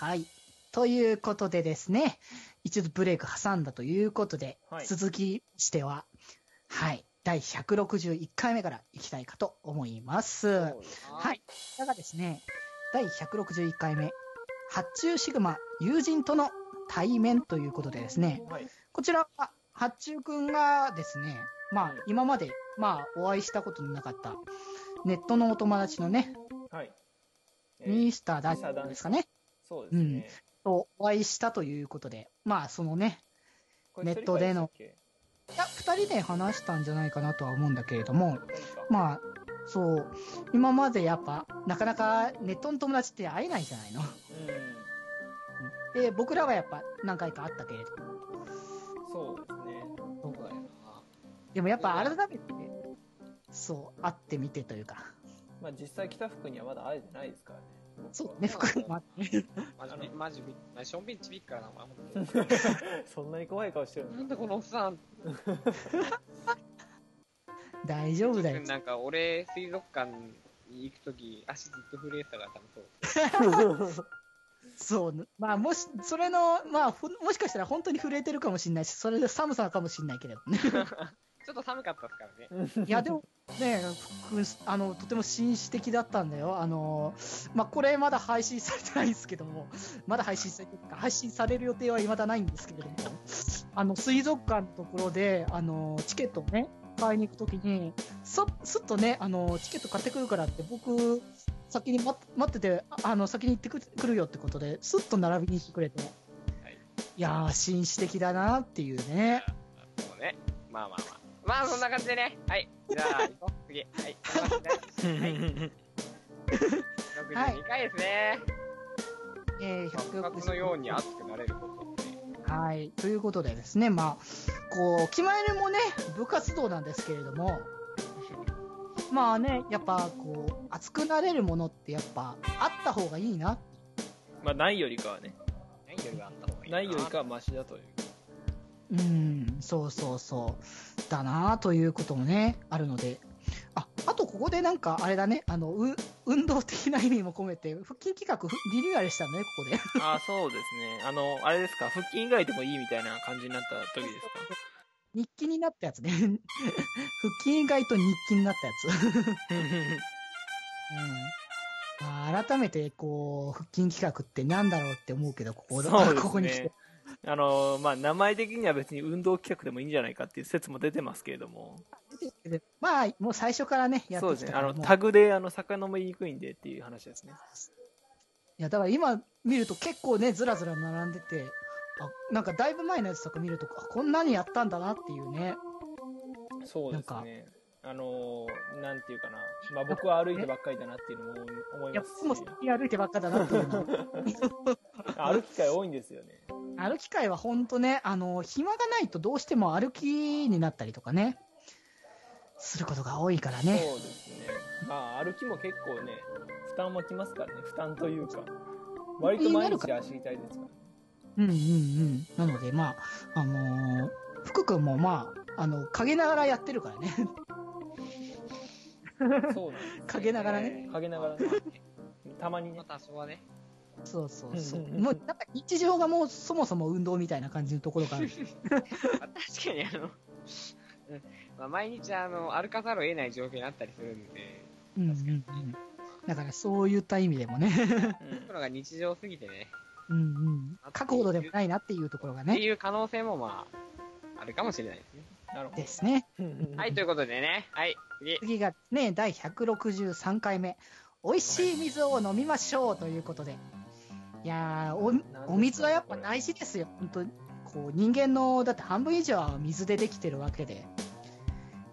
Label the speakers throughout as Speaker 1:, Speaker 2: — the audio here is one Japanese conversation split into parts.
Speaker 1: はい。ということでですね、一度ブレイク挟んだということで、
Speaker 2: はい
Speaker 1: 続きしては、はい、第161回目からいきたいかと思います。はい。だがですね、第161回目、発注シグマ友人との対面ということでですね、
Speaker 2: はい。
Speaker 1: こちらは、発注くんがですね、まあ、今まで、まあ、お会いしたことのなかった、ネットのお友達のね、
Speaker 2: はい。えー
Speaker 1: ミスターダンですかね、
Speaker 2: そうですね。
Speaker 1: とお会いしたということで、まあ、そのね、ネットでのいや、二人で話したんじゃないかなとは思うんだけれども、まあ、そう、今までやっぱ、なかなかネットの友達って会えないじゃないの。で、僕らはやっぱ何回か会ったけれど、
Speaker 2: うん。そうですね。
Speaker 1: そう
Speaker 3: そうだよな。
Speaker 1: でもやっぱ改めて、そう、会ってみてというか、
Speaker 2: まあ実際北福にはまだ会えてないですからね。
Speaker 1: そうね、服もあって、
Speaker 3: マジび、マジび、マジションビンちびっからな、お前、ほんとに。
Speaker 2: そんなに怖い顔してるの？
Speaker 3: なんだこのおっさん。
Speaker 1: 大丈夫だよ。
Speaker 3: なんか、俺、水族館に行くとき、足ずっと震えてたから、多分そう。
Speaker 1: そう、まあ、もし、それの、まあ、もしかしたら本当に震えてるかもしれないし、それで寒さかもしれないけれどね。
Speaker 3: ちょっと寒かったですからね。
Speaker 1: いや、でも、ね、ふあの、とても紳士的だったんだよ。あの、まあ、これまだ配信されてないんですけども、まだ配信されてるか、配信される予定は未だないんですけれども、あの、水族館のところで、あの、チケットをね、買いに行くときに、そ、すっとね、あの、チケット買ってくるからって、僕、先に待待ってて、ああの、先に行ってくくるよってことで、すっと並びに来てくれて、
Speaker 3: はい
Speaker 1: いやー、紳士的だなっていうね。
Speaker 3: そうね。まあまあまあ。まあ、そんな感じでね。はい。じゃあ、行こう。次。はい。はい。62回ですね。
Speaker 1: えー、
Speaker 3: 部活のように熱くなれること。
Speaker 1: はい。ということでですね、まあ、こう、決まりもね、部活動なんですけれども、まあね、やっぱ、こう、熱くなれるものってやっぱ、あった方がいいな。
Speaker 2: まあないよりかはね。
Speaker 3: ないよりはあった方がいい
Speaker 2: ないよりかはマシだという。
Speaker 1: うん、そうそうそう。だなということもね、あるので。あ、あとここでなんか、あれだね、あの、う、運動的な意味も込めて、腹筋企画、ふリニューアルしたのね、ここで。
Speaker 2: ああ、そうですね。あの、あれですか、腹筋以外でもいいみたいな感じになった時ですか？
Speaker 1: 日記になったやつね。腹筋以外と日記になったやつ。うんまあ、改めて、こう、腹筋企画ってなんだろうって思うけど、ここ
Speaker 2: ね
Speaker 1: ここに来て。
Speaker 2: あの、まあ、名前的には別に運動企画でもいいんじゃないかっていう説も出てますけれども。
Speaker 1: まあ、もう最初からね、やっ
Speaker 2: そうですね。あの、タグで、あの、遡りにくいんでっていう話ですね。
Speaker 1: いや、だから今見ると結構ね、ずらずら並んでて、あ、なんかだいぶ前のやつとか見ると、あこんなにやったんだなっていうね。
Speaker 2: そうですね。あのー、なんていうかな。まあ、僕は歩いてばっかりだなっていうのも思い
Speaker 1: いや、
Speaker 2: ます
Speaker 1: 僕も
Speaker 2: し。
Speaker 1: 先に歩いてばっかだなっていうの。
Speaker 2: 歩く機会多いんですよね。
Speaker 1: 歩き会はほんとね、あの、暇がないとどうしても歩きになったりとかね、することが多いから
Speaker 2: そう
Speaker 1: ね。
Speaker 2: ですね。まあ、歩きも結構ね、負担もきますからね。負担というか。割と毎日足痛いですからね。
Speaker 1: うんうんうん。なので、まあ、あのー福君もまあ、あの、陰ながらやってるからね。
Speaker 2: そうなんです。
Speaker 1: 陰ながらね。
Speaker 2: 陰ながらね。たまにね
Speaker 3: 多少はね。
Speaker 1: そうそうそう。もう、なんか日常がもうそもそも運動みたいな感じのところがある。
Speaker 3: まあ確かにあの、うんまあ、毎日あの、歩かざるを得ない状況になったりするんで、
Speaker 1: うんうんうん。だからそういった意味でもね。
Speaker 2: うん
Speaker 3: そういうのが日常すぎてね、
Speaker 1: うんうん。書くほどでもないなっていうところが
Speaker 3: って
Speaker 1: ね。
Speaker 3: いう可能性もまあ、あるかもしれないですね。
Speaker 2: なるほ
Speaker 1: ですね。
Speaker 2: ど。
Speaker 3: はい、ということでね、はい、次。
Speaker 1: 次がね、第163回目。美味しい水を飲みましょうということで。いやーお、お水はやっぱ大事ですよ。本当こう、人間の、だって半分以上は水でできてるわけで。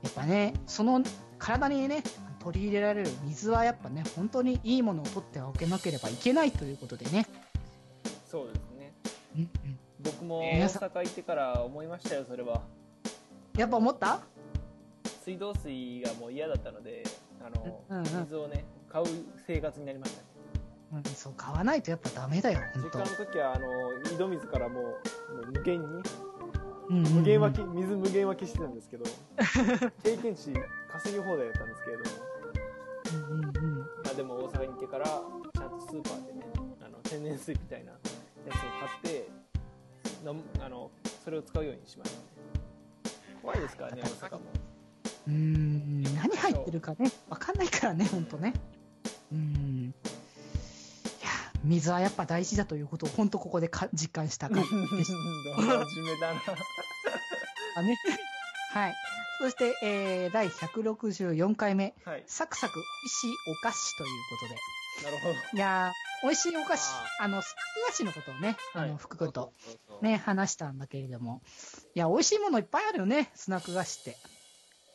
Speaker 1: やっぱね、その体にね、取り入れられる水はやっぱね、本当にいいものを取っておけなければいけないということでね。
Speaker 2: そうですね。
Speaker 1: うんうん
Speaker 2: 僕も
Speaker 3: え
Speaker 2: 大阪行ってから思いましたよ、それは。
Speaker 1: やっぱ思った？
Speaker 2: 水道水がもう嫌だったので、あの、
Speaker 1: うんうん
Speaker 2: 水をね、買う生活になりましたね。
Speaker 1: うん、そう、買わないとやっぱダメだよ、
Speaker 2: 実家の時は、あの、井戸水からもう、無限に、
Speaker 1: うんうんうん。
Speaker 2: 無限湧き、水無限湧きしてたんですけど、経験値稼ぎ放題だったんですけれども、
Speaker 1: うんうんうん。
Speaker 2: まあでも大阪に行ってから、ちゃんとスーパーでね、あの、天然水みたいなやつを買ってあのそれを使うようにしました。ね怖いですからね大阪も
Speaker 1: うーん、何入ってるかね、わかんないからね、ほんとね。うーん。いや、水はやっぱ大事だということを、ほんとここでか実感した回 でし
Speaker 2: 真面目だな
Speaker 1: たね。はい。そして、えー、第164回目、
Speaker 2: はい
Speaker 1: サクサク美味しいお菓子ということで。
Speaker 2: なるほど
Speaker 1: いやー、美味しいお菓子
Speaker 3: あ、
Speaker 1: あの、スナック菓子のことをね、あ
Speaker 2: はい
Speaker 1: の、福君とね、話したんだけれども。いや、美味しいものいっぱいあるよね、スナック菓子って。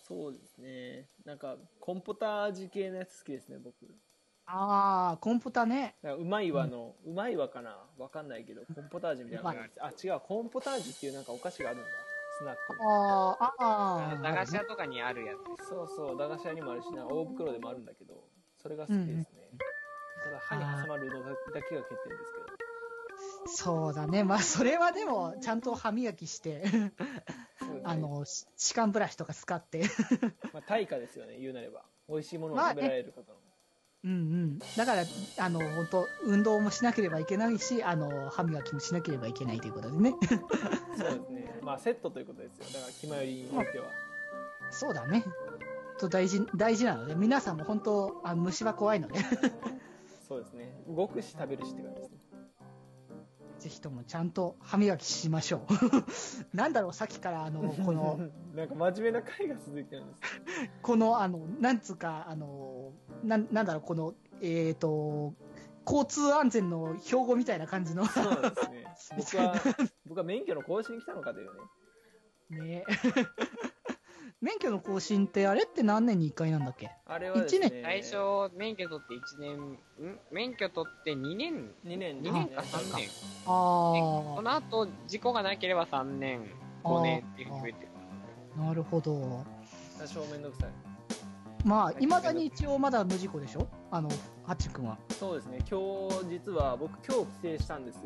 Speaker 2: そうですね。なんかコンポタ味系のやつ好きですね僕。
Speaker 1: あー、コンポタね。
Speaker 2: うまいわの、うまいわかな？わかんないけどコンポタージュみたいなのがあ違うコンポタージュっていうなんかお菓子があるんだ。スナック。
Speaker 1: あー、あ
Speaker 3: あ
Speaker 1: ー、
Speaker 3: の駄菓子屋とかにあるやつ。
Speaker 2: そうそう駄菓子屋にもあるしな大袋でもあるんだけどそれが好きですね、ただ歯に挟まるのだだけが欠点ですけど
Speaker 1: そうだね。まあ、それはでも、ちゃんと歯磨きして、あの、し歯間ブラシとか使って。
Speaker 2: まあ、対価ですよね言うなれば美味しいものを食べられることの、
Speaker 1: うんうん。だから、あの、本当運動もしなければいけないし、あの、歯磨きもしなければいけないということでね。
Speaker 2: そうですねまあセットということですよだから気まよりにおいては
Speaker 1: そうだね。と大事、大事なので、皆さんも本当、あ虫は怖いので、
Speaker 2: そうですね動くし食べるしって感じですね
Speaker 1: ぜひともちゃんと歯磨きしましょう。なんだろう、さっきから、あの、この、
Speaker 2: なんか真面目な回が続いてるんです
Speaker 1: この、あの、なんつうか、あの、なん、なんだろう、この、えっ、と、交通安全の標語みたいな感じの。
Speaker 2: そうですね 僕は僕は免許の更新に来たのかというね
Speaker 1: ね免許の更新ってあれって何年に1回なんだっけ？
Speaker 2: あれはですね。
Speaker 1: 一
Speaker 3: 最初免許取って1年ん？免許取って2年
Speaker 2: ？2年。
Speaker 3: 2年？か3年。
Speaker 1: あ
Speaker 3: この後事故がなければ3年。5年っていうふうに増えて
Speaker 1: なるほど。
Speaker 2: 多少めんどくさい。
Speaker 1: まあ、い。まだに一応まだ無事故でしょ？あの、ハッチ君は。
Speaker 2: そうですね。今日実は僕今日帰省したんですよ。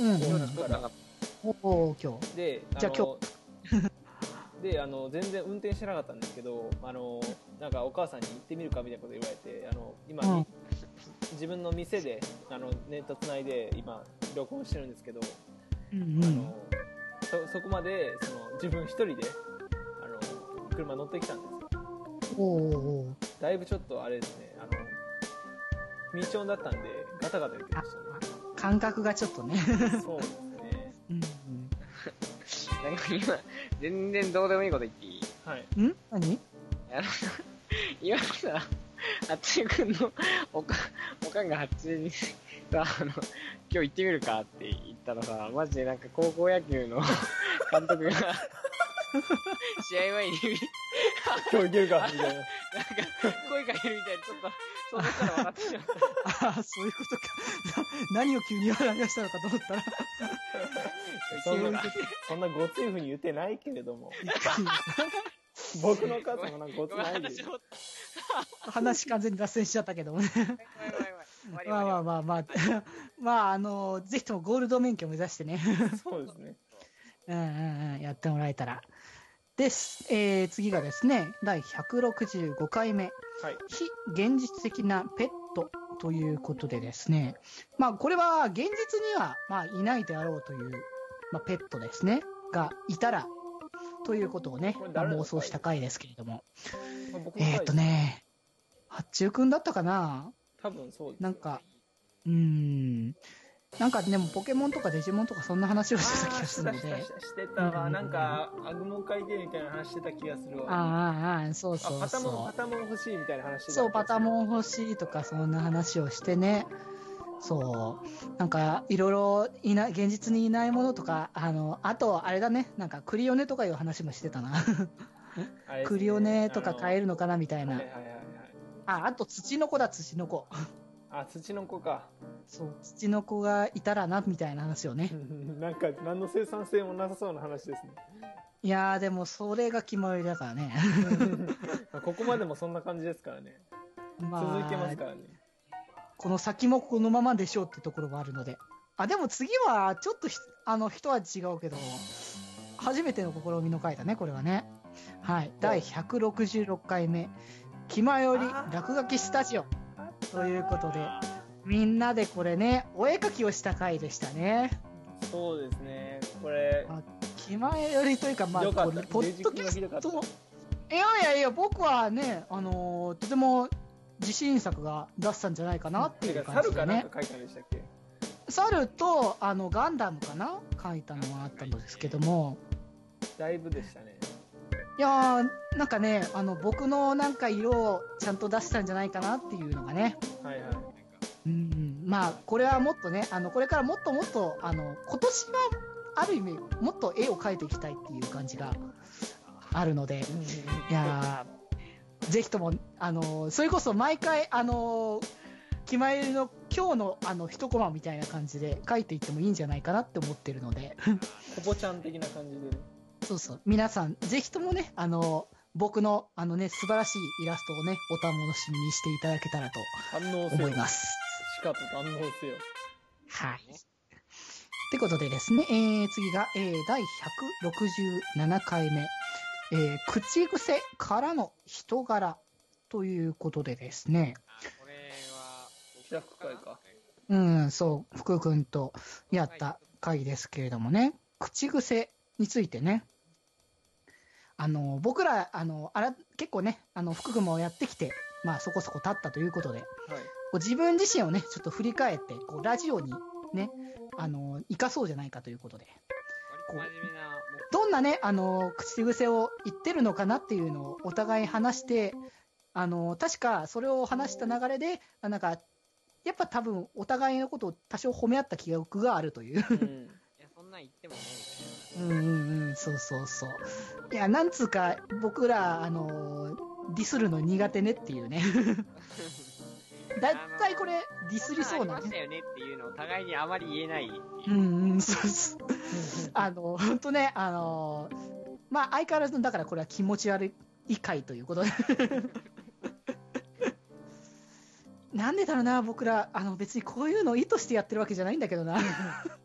Speaker 1: うん、うん。
Speaker 2: そうだから。
Speaker 1: おお今日。
Speaker 2: で
Speaker 1: じゃあ
Speaker 2: のであの全然運転してなかったんですけどあのなんかお母さんに行ってみるかみたいなこと言われてあの今、
Speaker 1: うん。
Speaker 2: 自分の店であのネットつないで今録音してるんですけど、
Speaker 1: うんうん。
Speaker 2: あのそそこまでその自分一人であの車乗ってきたんですよ。
Speaker 1: おお
Speaker 2: だいぶちょっとあれですねあの未調だったんでガタガタ言ってました
Speaker 1: 感覚がちょっとね。
Speaker 2: ねそうですね。
Speaker 1: うん
Speaker 3: なんか今全然どうでもいいこと言っていい？
Speaker 2: はい
Speaker 1: うん。ん何
Speaker 3: あの 今さ八中君のおかおかんが八中にさあの今日行ってみるかって言ったらさマジでなんか高校野球の 監督が試合前に
Speaker 2: 今日行けるか？みたいな
Speaker 3: なんか声かけるみたいにちょっとそのから笑ってしまった
Speaker 1: ああ、そういうことか。な何を急に笑い出したのかと思ったら。
Speaker 2: そんな
Speaker 1: そ
Speaker 2: んなごついふうに言ってないけれども 僕の母さんもなんかごつないで
Speaker 3: 話
Speaker 1: 完全に脱線しちゃったけどもね。まあまあまあまあ。まあ、あの、ぜひともゴールド免許を目指してね。
Speaker 2: そうですね
Speaker 1: うんうんうん、やってもらえたら。です。えー、次がですね、第165回目。
Speaker 2: はい
Speaker 1: 非現実的なペットということでですね。まあ、これは現実には、まあ、いないであろうという、まあ、ペットですね。がいたら、ということをねまあ妄想した回ですけれども。えーっとね、八中くんだったかな？
Speaker 2: 多分そうです
Speaker 1: なんか、うーん。なんかでもポケモンとかデジモンとかそんな話をしてた気がするので。
Speaker 2: してたわなんかアグモン書いてみたいな話してた気がするわ
Speaker 1: ああ、ああ、そう
Speaker 2: あ
Speaker 1: そう
Speaker 2: パタモン。パタモン欲しいみたいな話してた
Speaker 1: そう、パタ
Speaker 2: ン
Speaker 1: モン欲しいとか、そんな話をしてね。そう。なんか、いろいろ、いない、現実にいないものとか、あの、あと、あれだね、なんか、クリオネとかいう話もしてたな。クリオネとか買え
Speaker 2: る
Speaker 1: るのかな、みたいな
Speaker 2: はい。はいはいはい
Speaker 1: あ、あと、土の子だ、土の子。
Speaker 2: あ土の子か
Speaker 1: そう、土の子がいたらな、みたいな話をね。
Speaker 2: なんか何の生産性もなさそうな話ですね
Speaker 1: いやー、でも、それが決まりだからね。
Speaker 2: ここまでもそんな感じですからね
Speaker 1: ま
Speaker 2: 続いてますからね
Speaker 1: この先もこのままでしょうってところがあるので。あ、でも次は、ちょっとひ、あの、一味違うけど、初めての試みの回だね、これはね。はい。第166回目、気まより落書きスタジオ。ということで、みんなでこれね、お絵描きをした回でしたね。
Speaker 2: そうですね。これ、
Speaker 1: あ気前よりというか、まあ、これポッドキャスト、いやいやいや、僕はね、あのーとても自信作が出したんじゃないかなっていう感じでね
Speaker 2: 猿かなん。か書いたんでしたっけ？
Speaker 1: 猿と、あの、ガンダムかな？書いたのがあったんですけども、
Speaker 2: だいぶでしたね。
Speaker 1: いやー、なんかね、あの、僕のなんか色をちゃんと出したんじゃないかなっていうのがね、
Speaker 2: はいはい。
Speaker 1: うん、まあ、これはもっとね、あの、これからもっともっと、あの、今年は、ある意味、もっと絵を描いていきたいっていう感じがあるので、いやーぜひとも、あの、それこそ毎回、あの、気前の今日のあの一コマみたいな感じで描いていってもいいんじゃないかなって思ってるので、
Speaker 2: コボちゃん的な感じでね。
Speaker 1: そうそう、皆さん、ぜひともね、あの、僕のあのね、素晴らしいイラストをね、お楽しみにしていただけたらと。思います。
Speaker 2: しかと反応せよ。
Speaker 1: はい。ってことでですね、えー、次が、えー、第167回目、えー、口癖からの人柄ということでですね、
Speaker 3: これは、
Speaker 2: 企画会か。
Speaker 1: うん、そう、福君とやった回ですけれどもね、口癖についてね、あの、僕ら、あの、あら、結構ね、あの、福君もやってきて、まあそこそこ経ったということで、
Speaker 2: はい。
Speaker 1: こう自分自身をね、ちょっと振り返って、こう、ラジオにね、あの、生かそうじゃないかということで、
Speaker 3: 割と真面目な目
Speaker 1: どんなね、あの、口癖を言ってるのかなっていうのをお互い話して、あの、確かそれを話した流れで、あなんか、やっぱ多分お互いのことを多少褒め合った記憶があるという。
Speaker 2: うん。
Speaker 3: いや、そんなん言ってもね、み
Speaker 1: うんうんうん、そうそうそう。いや、なんつうか、僕ら、あの、ディスるの苦手ねっていうね。だいたいこれ、ディス。りそうなね。
Speaker 3: ありましたよねっていうのを互いにあまり言えない
Speaker 1: う。んうん、そうそう。あの、本当ね、あの、まあ、相変わらず、だからこれは気持ち悪い回ということで。なんでだろうな、僕ら、あの、別にこういうのを意図してやってるわけじゃないんだけどな。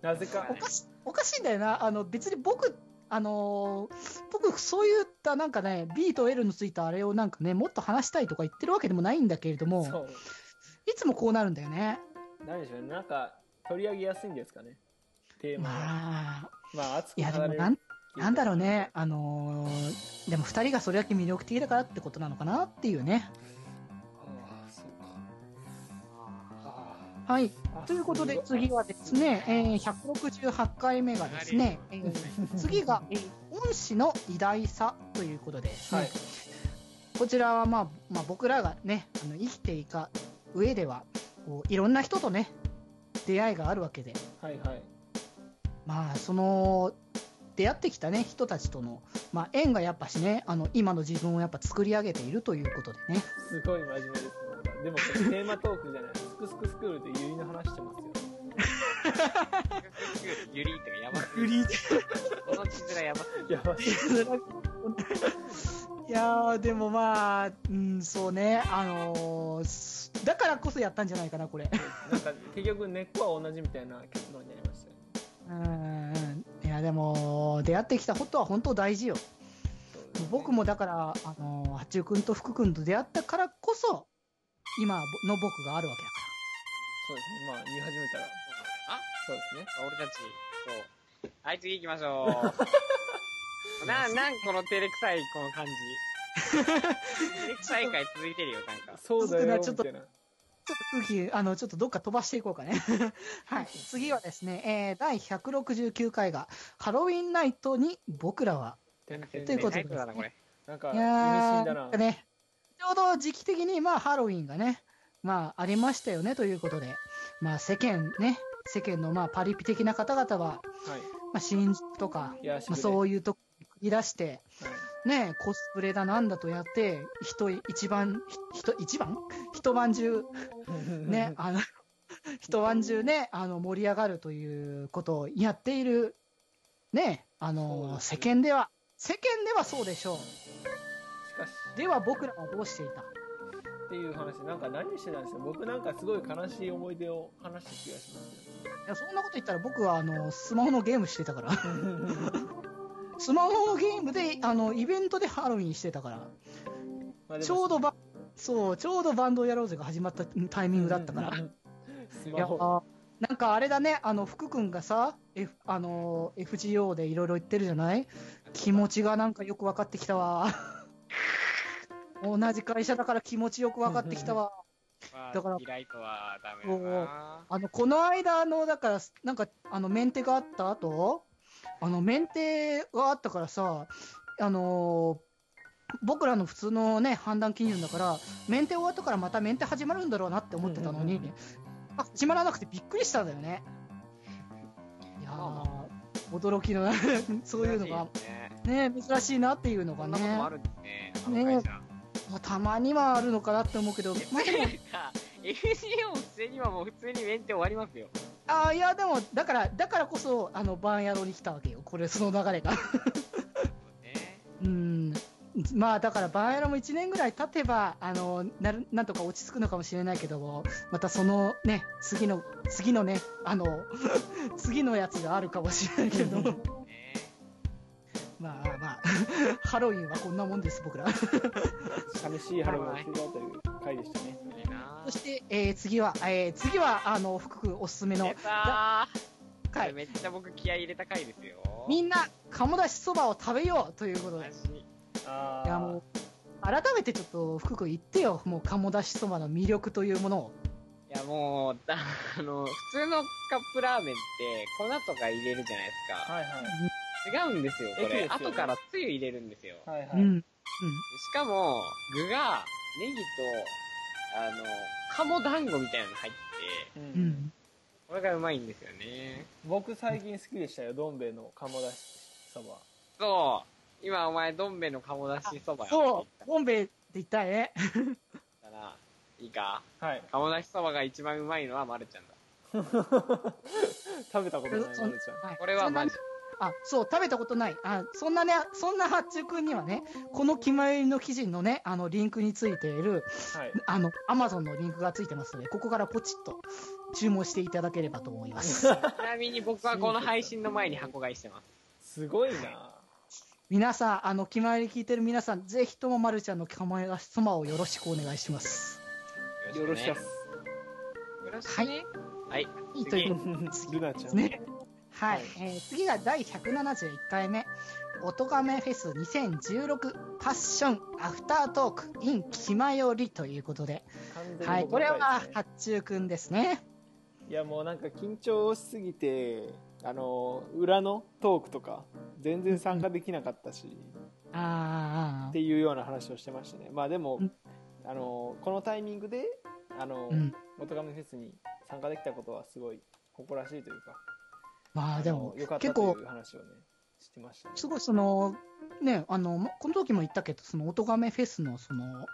Speaker 2: なぜか
Speaker 1: お。かし、おかしいんだよな。あの、別に僕、あのー僕、そういったなんかね、B と L のついたあれをなんかね、もっと話したいとか言ってるわけでもないんだけれども。いつもこうなるんだよね。
Speaker 2: 何でしょうね。なんか、取り上げやすいんですかね。テーマが。
Speaker 1: まあ、
Speaker 2: まあ、熱く
Speaker 1: いや、でもなん、なんだろうね、あのーでも二人がそれだけ魅力的だからってことなのかなっていうね。はい。
Speaker 2: あ
Speaker 1: ということで、次はですね、えー168回目がですね、えー次が、えー恩師の偉大さということで
Speaker 2: はい。
Speaker 1: こちらは、まあ、まあ、僕らがね、あの生きていか上では、こういろんな人とね、出会いがあるわけで、
Speaker 2: はいはい。
Speaker 1: まあ、その、出会ってきたね、人たちとの、まあ、縁がやっぱしね、あの、今の自分をやっぱ作り上げているということでね。
Speaker 2: すごい真面目ですね。でも、テーマトークじゃない。スクスクスクールでユリの話してますよ。
Speaker 3: ユリとかやばすぎる。この字面やばすぎる。
Speaker 2: やばい。
Speaker 1: いやー、でもまあ、うん、そうね、あのーすだからこそやったんじゃないかな、これ。
Speaker 2: なんか、結局根っこは同じみたいな結論になりましたよね。
Speaker 1: うん、いや、でも、出会ってきたことは本当大事よ。
Speaker 2: ね
Speaker 1: 僕もだから、あのー、八中君と福君と出会ったからこそ、今の僕があるわけだか
Speaker 2: そうですね。まあ、言い始めたら、
Speaker 3: あ？
Speaker 2: そうですね。
Speaker 3: 俺たち、そう。はい、次行きましょう。な、なんこの照れくさい、この感じ。照れくさい回続いてるよ、なんか。
Speaker 2: そうだよ、
Speaker 1: ちょっと。ちょっと空気、あの、ちょっとどっか飛ばしていこうかね。はい。次はですね、えー、第169回が、ハロウィンナイトに僕らは、ということで
Speaker 3: タイトルだな、
Speaker 2: んか、
Speaker 1: い
Speaker 2: 意味
Speaker 1: やー、
Speaker 2: 深だな
Speaker 1: なんか。ね、ちょうど時期的に、まあ、ハロウィンがね、まあ、ありましたよね、ということで、まあ、世間ね、世間の、まあ、パリピ的な方々は、
Speaker 2: はい。
Speaker 1: まあ、新宿とか、まあ、そういうとこに繰り出して、
Speaker 2: はい。
Speaker 1: ね、コスプレだなんだとやって、人一番、ひ人、一番？一晩中、ね、あの、一晩中ね、あの、盛り上がるということをやっている、ね、あの、世間では、世間ではそうでしょう。
Speaker 2: しかし、
Speaker 1: では僕らはどうしていた？
Speaker 2: っていう話、なんか何してたんですよ。僕なんかすごい悲しい思い出を話した気がします
Speaker 1: いや、そんなこと言ったら僕は、あの、スマホのゲームしてたから。
Speaker 2: よ。
Speaker 1: スマホのゲームで、あの、イベントでハロウィンしてたから。
Speaker 2: まあ
Speaker 1: ちょうどば、そう、ちょうどバンドやろうぜが始まったタイミングだったから。
Speaker 2: スマホ。
Speaker 1: なんかあれだね、あの福君がさ、F あの FGO でいろいろ言ってるじゃない？気持ちがなんかよく分かってきたわ。同じ会社だから気持ちよく分かってきたわ。
Speaker 3: まあ
Speaker 1: だから
Speaker 3: リライトはダメだな。
Speaker 1: あの、この間の、だから、なんか、あの、メンテがあった後、あの、メンテがあったからさ、あのー僕らの普通のね、判断基準だから、メンテ終わったからまたメンテ始まるんだろうなって思ってたのに、あ始まらなくてびっくりしたんだよね。いやー、驚きの、そういうのが、
Speaker 3: ね。
Speaker 1: ね、珍しいなっていうのが
Speaker 3: こんなこともあ
Speaker 1: ね、
Speaker 3: るんですね。あの会社。
Speaker 1: まあたまにはあるのかなって思うけど、まあでも、
Speaker 3: FGO 普通にはもう普通にメンテ終わりますよ。
Speaker 1: ああ、いや、でも、だから、だからこそ、あの、バンヤロに来たわけよ。これ、その流れが。
Speaker 3: ね。
Speaker 1: うん。まあ、だから、バンヤロも1年ぐらい経てば、あの、なる、なんとか落ち着くのかもしれないけども、またそのね、次の、次のね、あの、次のやつがあるかもしれないけど、
Speaker 3: ね
Speaker 1: まあまあ、ハロウィンはこんなもんです、僕ら。
Speaker 2: 寂しい春が来てたという回でしたね。
Speaker 1: そして、えー次は、えー次は、あの、福君おすすめの回。
Speaker 3: れめっちゃ僕気合い入れた回ですよ。
Speaker 1: みんな、鴨だしそばを食べようということで
Speaker 2: あ
Speaker 1: いやもう、改めてちょっと福君言ってよ、もう鴨だしそばの魅力というものを。
Speaker 3: いやもう、だあの、普通のカップラーメンって粉とか入れるじゃないですか。
Speaker 2: はいはい。
Speaker 3: 違うんですよ、これ。後からつゆ入れるんですよ。
Speaker 2: はいはい。
Speaker 1: うん。
Speaker 3: しかも、具が、ネギと、あの、鴨団子みたいなの入ってて、
Speaker 2: う
Speaker 1: うん。
Speaker 3: これがうまいんですよね。
Speaker 2: 僕最近好きでしたよ、どん兵衛の鴨だしそば。
Speaker 3: そう、今お前、どん兵衛の鴨だしそばや
Speaker 1: そう、ボンベイって言ったね。
Speaker 3: だな。いいか？
Speaker 2: はい。
Speaker 3: 鴨だしそばが一番うまいのはまるちゃんだ。
Speaker 2: 食べたことない、まるちゃん。
Speaker 1: はい
Speaker 3: これはマジ。
Speaker 1: あ、そう、食べたことない。あ、そんなね、そんな八中くんにはね、この決まりの記事のね、あの、リンクについている、
Speaker 2: はい。
Speaker 1: あの、アマゾンのリンクがついてますので、ここからポチッと注文していただければと思います。
Speaker 3: ちなみに僕はこの配信の前に箱買いしてます。
Speaker 2: すごいな
Speaker 1: 皆さん、あの、決まり聞いてる皆さん、ぜひともまるちゃんの釜出しそばをよろしくお願いします。
Speaker 2: よろしく
Speaker 3: ね
Speaker 2: す。
Speaker 3: よろしくね。はい。
Speaker 1: はい、ということで
Speaker 2: ルナちゃん。
Speaker 1: すね。はい、
Speaker 2: はい。
Speaker 1: えー次が第171回目、おとがめフェス2016パッション。アフタートーク。in 気まよりということで、
Speaker 2: 完全に
Speaker 1: はい、
Speaker 2: 僕
Speaker 1: これは八中くんですね。
Speaker 2: いやもうなんか緊張しすぎて、あの、裏のトークとか、全然参加できなかったし、
Speaker 1: あ
Speaker 2: っていうような話をしてましたね。まあでも
Speaker 1: うん、
Speaker 2: あの、このタイミングで、あの、
Speaker 1: うん。
Speaker 2: おとがめフェスに参加できたことはすごい誇らしいというか、
Speaker 1: まあでも
Speaker 2: のよかった
Speaker 1: 結構
Speaker 2: という話をね、してましたね。
Speaker 1: すごいそのねあのこの時も言ったけどそのおとがめフェスのその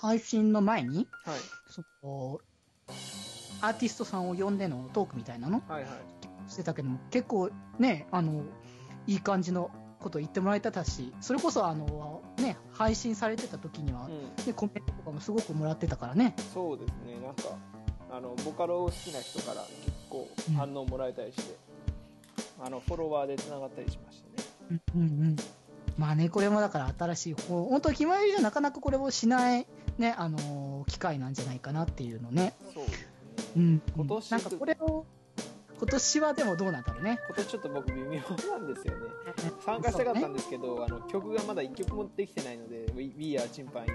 Speaker 1: 配信の前に
Speaker 2: はい。
Speaker 1: そのアーティストさんを呼んでのトークみたいなの
Speaker 2: はいはい。
Speaker 1: してたけども結構ねあのいい感じのこと言ってもらえてたしそれこそあのね配信されてた時には、
Speaker 2: うん。
Speaker 1: ね、コメントとかもすごくもらってたからね
Speaker 2: そうですね、なんか、あの、ボカロ好きな人から結構反応もらえたりして、あの、フォロワーで繋がったりしましたね。
Speaker 1: うんうん。うんまあねこれもだから新しいこう本当決まりじゃなかなかこれをしないねあの機会なんじゃないかなっていうのね。
Speaker 2: そう
Speaker 1: ん
Speaker 2: 今年
Speaker 1: なんかこれを今年はでもどうなんだろうね？
Speaker 2: 今年ちょっと僕微妙なんですよね。参加したかったんですけど、あの曲がまだ1曲もできてないので、We, Are チンパン以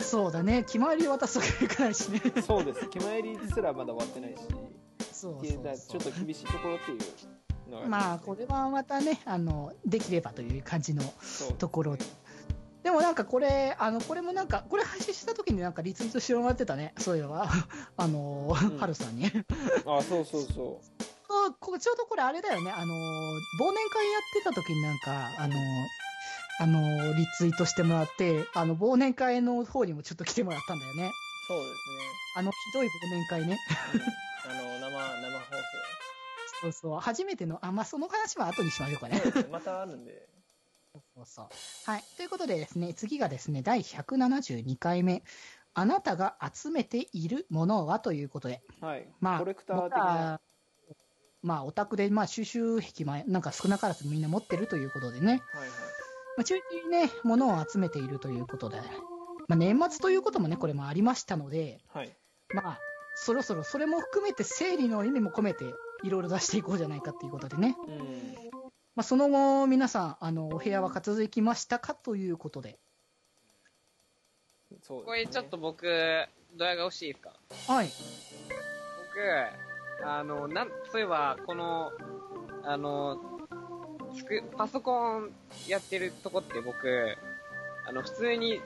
Speaker 1: そうだね。決まり渡すわけにいかないしね。
Speaker 2: 来。そうです。決まりすらまだ終わってないし、
Speaker 1: そう
Speaker 2: うだちょっ
Speaker 1: そうそう
Speaker 2: と厳しいところっていうのが
Speaker 1: まあこれはまたねあのできればという感じの
Speaker 2: そう
Speaker 1: ところ。でもなんかこれあのこれもなんかこれ配信した時になんかリツイートしてもらってたね。そういえば。あの
Speaker 2: うん。
Speaker 1: ハルさんに。
Speaker 2: あ、そうそうそ
Speaker 1: あこちょうどこれあれだよね、あのー、忘年会やってた時になんか、あのー、あのーリツイートしてもらって、あの、忘年会の方にもちょっと来てもらったんだよね。
Speaker 2: う。そうです
Speaker 1: あの、ひどい忘年会ね。
Speaker 2: あの、生、生放
Speaker 1: そうそう。初めての、あ、まあ、その話は後にしましょうかね。
Speaker 2: またあるんで。
Speaker 1: そうそう。はい。ということでですね、次がですね、第172回目。あなたが集めているものはということで。
Speaker 2: はい。
Speaker 1: まあ、
Speaker 2: コレクター的な。
Speaker 1: まあ、オタクで、まあ、収集癖も、なんか少なからずみんな持ってるということでね。
Speaker 2: はいはい。
Speaker 1: まあ、中心にね、物を集めているということで、まあ、年末ということもね、これもありましたので、
Speaker 2: はい。
Speaker 1: まあ、そろそろそれも含めて整理の意味も込めて、いろいろ出していこうじゃないかっていうことでね。
Speaker 2: うん。
Speaker 1: まあ、その後、皆さん、あの、お部屋は片付きましたかということで。
Speaker 2: そうですね
Speaker 3: これちょっと僕、ドヤが欲しいですか？
Speaker 1: はい。
Speaker 3: 僕、あの、なん、そういえば、この、あの、つく、パソコンやってるとこって僕、あの、普通に、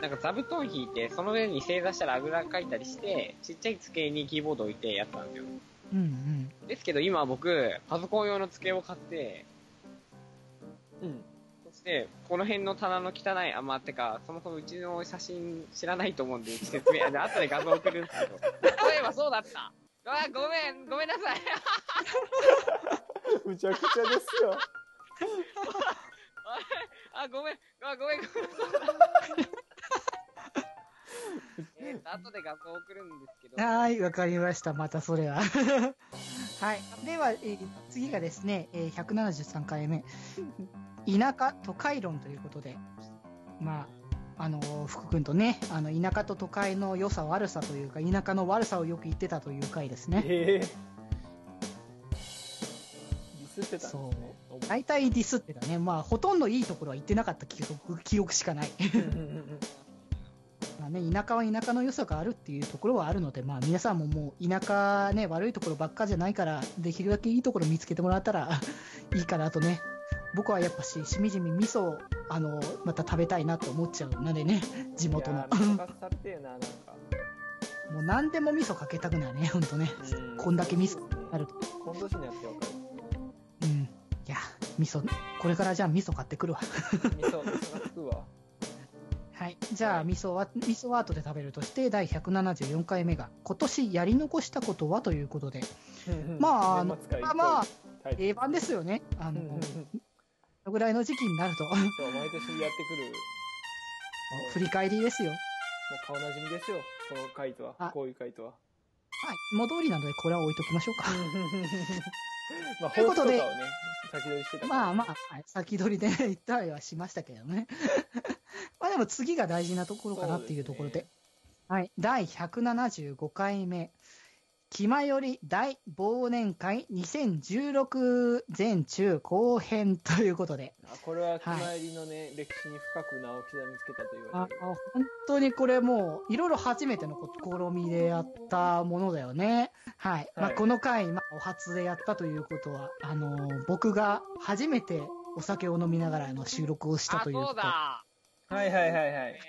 Speaker 3: なんか座布団引いて、その上に正座したらあぐらかいたりして、ちっちゃい机にキーボード置いてやったんですよ。
Speaker 1: うんうん。
Speaker 3: ですけど今僕、パソコン用の机を買って、
Speaker 2: うん。
Speaker 3: そして、この辺の棚の汚い、あ、まあ、てか、そもそもうちの写真知らないと思うんで、説明、あ後で画像送るんですけど。そういえばそうだった。あ、ごめん、ごめんなさい。
Speaker 2: むちゃくちゃですよ。
Speaker 3: あ、ごめん、あ、ごめん、ごめん。えーと、後で画像送るんですけど。
Speaker 1: はい、わかりました。またそれは。はい。では、えー次がですね、えー173回目。田舎都会論ということで、まあ、あのー福君とね、あの、田舎と都会の良さ悪さというか、田舎の悪さをよく言ってたという回ですね。
Speaker 2: ええディスってたんです
Speaker 1: そう
Speaker 2: ね。
Speaker 1: 大体ディスってたね。まあ、ほとんどいいところは言ってなかった記憶記憶しかない。ね、田舎は田舎の良さがあるっていうところはあるので、まあ皆さんももう田舎ね、悪いところばっかじゃないから、できるだけいいところ見つけてもらったら いいかなとね。僕はやっぱし、しみじみ味噌を、あの、また食べたいなと思っちゃうのでね、地元の。もう何でも味噌かけたくなるね、ほんとね。
Speaker 2: うん
Speaker 1: こんだけ味噌あると。うん。いや、味噌、これからじゃあ味噌買ってくるわ。
Speaker 2: 味噌、味噌がつくわ。
Speaker 1: はい。じゃあ、味噌は、味噌は後で食べるとして、第174回目が、今年やり残したことはということで、まあ、あのまあ、
Speaker 2: タイトル
Speaker 1: 定番ですよね。あのぐらいの時期になると、
Speaker 2: そう、毎年やってくる。
Speaker 1: 振り返りですよ。
Speaker 2: もう顔なじみですよ。この回とは
Speaker 1: あ。
Speaker 2: こういう回とは。
Speaker 1: はい。戻りなので、これは置いときましょうか。
Speaker 2: まあ、
Speaker 1: ということで
Speaker 2: 先取りして
Speaker 1: まあまあ、はい、先取りで言ったりはしましたけどね。まあでも次が大事なところかなっていうところで。
Speaker 2: です
Speaker 1: はい。第175回目。気まより大忘年会2016前中後編ということで。
Speaker 2: あこれは、気前りのね、歴史に深く名を刻みつけたと言
Speaker 1: あ
Speaker 2: われる。
Speaker 1: 本当にこれもう、いろいろ初めての試みでやったものだよね。はい。まあ、
Speaker 2: はい
Speaker 1: この回、まあ、お初でやったということは、あのー僕が初めてお酒を飲みながらあの収録をした
Speaker 3: あ、
Speaker 1: ということ。
Speaker 3: そうだ。
Speaker 2: はいはいはいはい。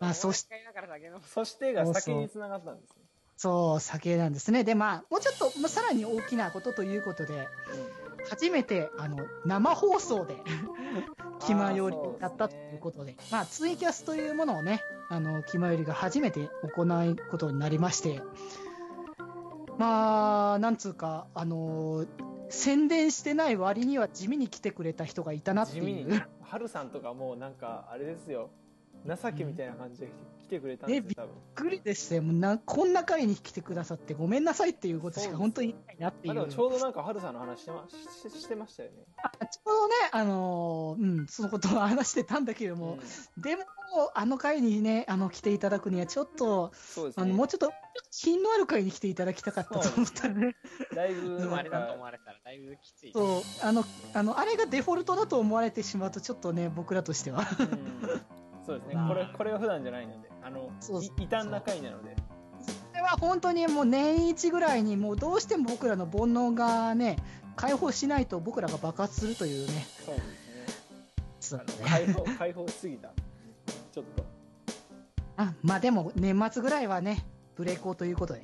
Speaker 1: まあ、そし、
Speaker 3: もう一回だから酒飲む
Speaker 2: そしてが先に繋がったんですね。
Speaker 1: そう、酒なんですね。で、まあ、もうちょっと、まあ、さらに大きなことということで、初めて、あの、生放送で、気まよりやったということで、まあ、ツイキャスというものをね、あの、気まよりが初めて行うことになりまして、まあ、なんつうか、あの宣伝してない割には地味に来てくれた人がいたなって
Speaker 2: 地味に。、ハルさんとかもうなんか、あれですよ。情けみたいな感じで来てくれたんですよ、多分。
Speaker 1: びっくりでしたよ。もうなこんな回に来てくださってごめんなさいっていうことしか本当に言えないなっていう。
Speaker 2: あでもちょうどなんかハルさんの話してまししてましたよね。
Speaker 1: ちょうどね、あのーうん、そのことを話してたんだけども、
Speaker 2: うん
Speaker 1: でも、あの回にね、あの、来ていただくには、ちょっと、
Speaker 2: そうですね。
Speaker 1: あの、もうちょっと、品のある回に来ていただきたかったと思ったらね。
Speaker 2: だいぶ
Speaker 3: あれだと思
Speaker 2: か、
Speaker 3: われたらだいぶきつい。
Speaker 1: そう、あの、あの、あれがデフォルトだと思われてしまうと、ちょっとね、僕らとしては。
Speaker 2: うんそうですね。これ、これが普段じゃないので、あの、異端な回なので。
Speaker 1: それは本当にもう年一ぐらいに、もうどうしても僕らの煩悩がね、解放しないと僕らが爆発するというね。
Speaker 2: そうですね。
Speaker 1: そう
Speaker 2: あの解放、解放しすぎた。ちょっと。
Speaker 1: あまあでも、年末ぐらいはね、ブレイクということで。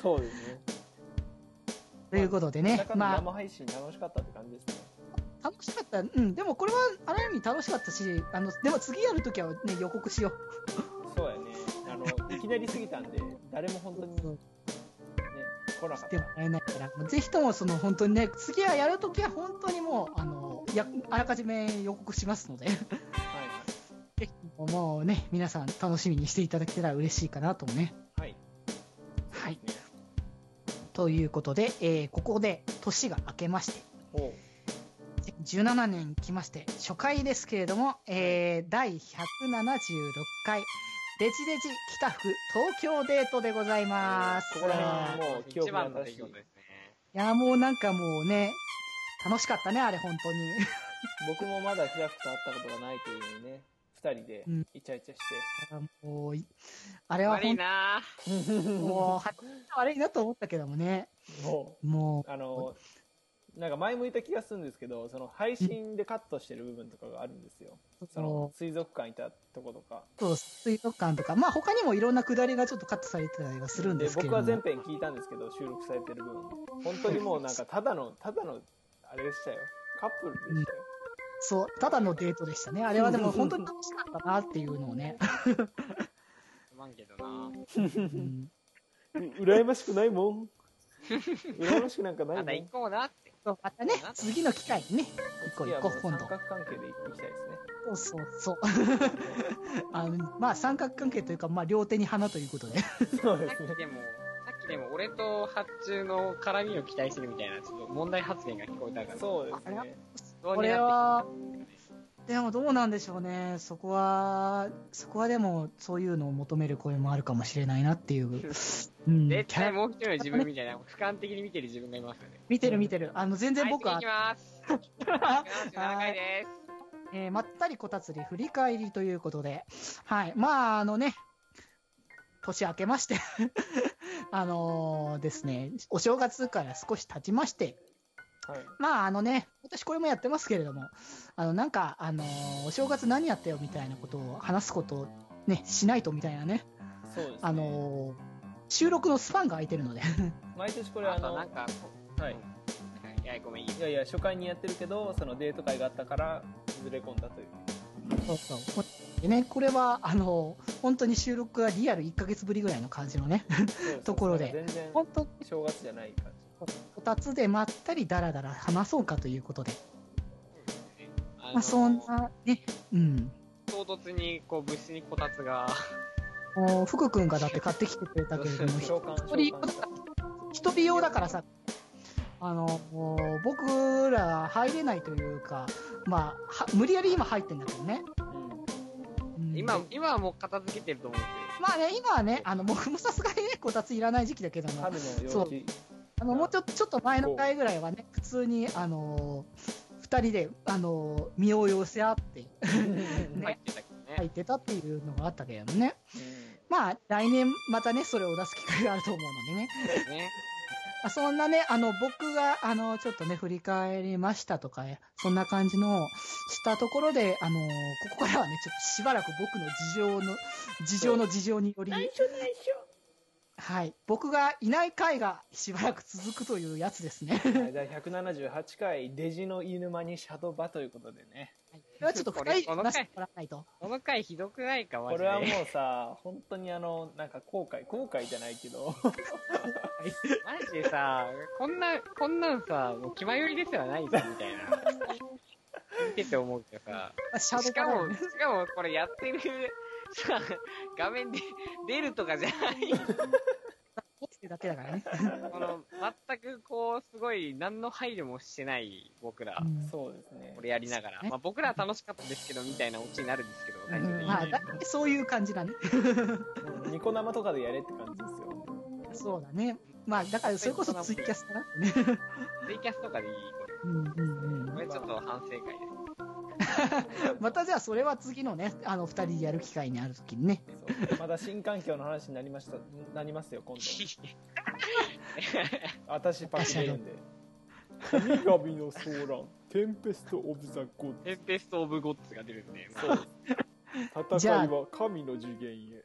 Speaker 2: そうですね。
Speaker 1: ということでねまあ、
Speaker 2: 生配信楽しかったって感じですね。
Speaker 1: 楽しかった。うん、でもこれは、ある意味楽しかったし、あの、でも次やるときはね、予告しよ
Speaker 2: そうやね。あの、いきなりすぎたんで、誰も本当にね、
Speaker 1: う。
Speaker 2: 来なかった。
Speaker 1: でもらえないから、ぜひともその本当にね、次はやるときは本当にもう、あの、や、あらかじめ予告しますので、
Speaker 2: はいはい。
Speaker 1: ぜひもうね、皆さん楽しみにしていただけたら嬉しいかなともね。
Speaker 2: はい。
Speaker 1: はい。
Speaker 2: ね
Speaker 1: ということで、えーここで年が明けまして、
Speaker 2: おう
Speaker 1: 17年来まして、初回ですけれども、えー第176回、デジデジ北福東京デートでございます。
Speaker 2: ここら辺もう記憶
Speaker 3: 一番の
Speaker 2: がい
Speaker 3: 出来事ですね。
Speaker 1: いや、もうなんかもうね、楽しかったね、あれ、本当に。
Speaker 2: 僕もまだ平福と会ったことがないというのにね二人で
Speaker 1: うん
Speaker 2: イチャイチャして、
Speaker 1: もうい、あれは
Speaker 3: 悪い
Speaker 1: 本
Speaker 3: な
Speaker 1: もう、は悪いなと思ったけどもね。
Speaker 2: も
Speaker 1: も
Speaker 2: うあのなんか前向いた気がするんですけどその配信でカットしてる部分とかがあるんですよ。
Speaker 1: う、
Speaker 2: その水族館いたとことか。
Speaker 1: そう、水族館とか、まあ他にもいろんなくだりがちょっとカットされてたりはするんですけれど。も。
Speaker 2: 僕は全編聞いたんですけど収録されてる分。本当にもうなんかただのただのあれでしたよ。カップルでしたよ、
Speaker 1: そう、ただのデートでしたね。あれはでも本当に楽しかったなっていうのをね。
Speaker 3: すまんけどな。
Speaker 1: うん。
Speaker 2: 羨ましくないもん。羨ましくなんかないもん。
Speaker 3: まだ行こうなって。
Speaker 1: そうまたね、次の機会にね、行こう行こう、今度
Speaker 2: 三。角関係で行きたいですね
Speaker 1: そうそうそう。あのまあ三角関係というか、まあ両手に花ということで。
Speaker 2: そうですね
Speaker 3: さっきでも、さっきでも俺と発注の絡みを期待してるみたいな、ちょっと問題発言が聞こえたから。
Speaker 2: そうですね
Speaker 1: これはでもどうなんでしょうね。そこは、そこはでもそういうのを求める声もあるかもしれないなっていう。うん、
Speaker 3: 絶対もう一人の自分みたいな、俯瞰的に見てる自分がいますよね。
Speaker 1: 見てる見てる。あの、全然僕は
Speaker 3: はい、次行きます。177回です。
Speaker 1: えーまったりこたつり振り返りということで、はい。まあ、あのね、年明けまして、あのーですね、お正月から少し経ちまして、
Speaker 2: はい。
Speaker 1: まあ、あのね、私これもやってますけれども、あの、なんか、あのーお正月何やったよみたいなことを話すことをね、しないとみたいなね、
Speaker 2: そうですね。
Speaker 1: あのー収録のスパンが空いてるので、
Speaker 2: 毎年これ
Speaker 3: あ
Speaker 2: あの
Speaker 3: となんか、
Speaker 2: はい。
Speaker 3: いや、ごめん、いい。よ
Speaker 2: いやいや初回にやってるけどそのデート会があったからずれ込んだという。
Speaker 1: そうそう。でね、これは、あのー本当に収録がリアル1ヶ月ぶりぐらいの感じのね、ところで。
Speaker 2: 全然
Speaker 1: 本当
Speaker 2: 正月じゃない感
Speaker 1: こたつでまったりだらだら話そうかということで、
Speaker 3: あの
Speaker 1: まあ、そんなね、うん。
Speaker 3: 唐突に、こう、物資にこたつが、
Speaker 1: もう福君がだって買ってきてくれたけれども、一人用だから一人用だからさ、あの、僕ら入れないというか、まあ、は無理やり今入ってんだけどね。うん。
Speaker 3: 今、今はもう片付けてると思うんで。す
Speaker 1: まあね、今はね、あの、僕もさすがにね、こたついらない時期だけども、
Speaker 2: 春の
Speaker 1: そう。
Speaker 2: 陽気
Speaker 1: あの、もうちょちょっと前の回ぐらいはね、普通に、あの、二人で、あの、身を寄せ合って、ね
Speaker 3: 入ってたね。
Speaker 1: 入ってたっていうのがあったけどね。
Speaker 2: うん
Speaker 1: まあ、来年またね、それを出す機会があると思うのでね。
Speaker 3: ね。
Speaker 1: ま あそんなね、あの、僕が、あの、ちょっとね、振り返りましたとか、そんな感じの、したところで、あの、ここからはね、ちょっとしばらく僕の事情の、事情の事情により、はい、僕がいない回がしばらく続くというやつですね。
Speaker 2: はい第178回デジの犬間にシャドバということでね
Speaker 1: これはちょっと二人で話してもらわないと。
Speaker 3: この回ひどくないか、マジで。
Speaker 2: これはもうさ本当にあのなんか後悔後悔じゃないけど
Speaker 3: マジでさ、こんな、こんなんさ、もう気まよりですらないぞ、みたいな。見てて思うけどさ。
Speaker 1: シャドウ
Speaker 3: しかも、しかもこれやってる、さ、画面で出るとかじゃない。
Speaker 1: だけだからね。
Speaker 3: この、全くこう、すごい、何の配慮もしてない僕ら
Speaker 1: う。ん
Speaker 2: そうですね
Speaker 3: これやりながら。
Speaker 1: ね
Speaker 3: まあ僕らは楽しかったですけど、みたいなオチになるんですけど、最終的に。
Speaker 1: まあ、だいたいそういう感じだね。
Speaker 2: う んニコ生とかでやれって感じですよ
Speaker 1: そうだね。まあ、だからそれこそツイキャスだなってね。
Speaker 3: ツイキャスとかでいい、これ。
Speaker 1: うんうんうん
Speaker 3: こ。れちょっと反省会です。
Speaker 1: またじゃあそれは次のね、あの二人でやる機会にあるときにね。
Speaker 2: まだ新環境の話になりました。なりますよ今度。私パク出るんで。神々のソーランテンペスト・オブ・ザ・ゴッ
Speaker 3: テンペスト・オブ・ゴッツが出るんで。
Speaker 2: そう。戦いは神の次元へ。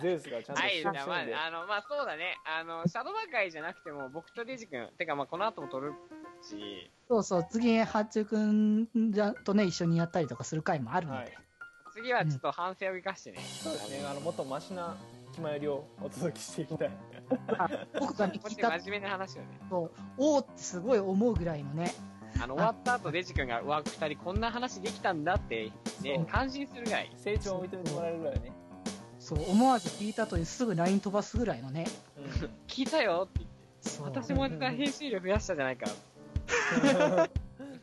Speaker 2: ゼウスがちゃんと
Speaker 3: はい、じゃあ、ま
Speaker 2: んで。
Speaker 3: あ、あの、まあ、そうだね。あの、シャドバ会じゃなくても、僕とデジ君、てか、まあ、この後も撮るし、
Speaker 1: そうそう、次、ハッチュくんじゃとね、一緒にやったりとかする回もあるので。
Speaker 2: はい
Speaker 3: 次はちょっと反省を生かしてね。
Speaker 2: そうですねあのもっとマシな気前よりをお届けしていきたい
Speaker 1: あ僕が聞いた
Speaker 3: ち真面目な話をね。
Speaker 1: と、おーってすごい思うぐらいのね、
Speaker 3: あの、終わった後、デジ君が、うわ、二人こんな話できたんだって、
Speaker 2: そう、
Speaker 3: ね感心するぐらい。
Speaker 2: 成長を認めてもらえるぐらいね、
Speaker 1: そう、思わず聞いた後にすぐ LINE 飛ばすぐらいのね。
Speaker 2: うん
Speaker 3: 聞いたよって言って、
Speaker 1: そう
Speaker 3: 私もまた編集量増やしたじゃないか。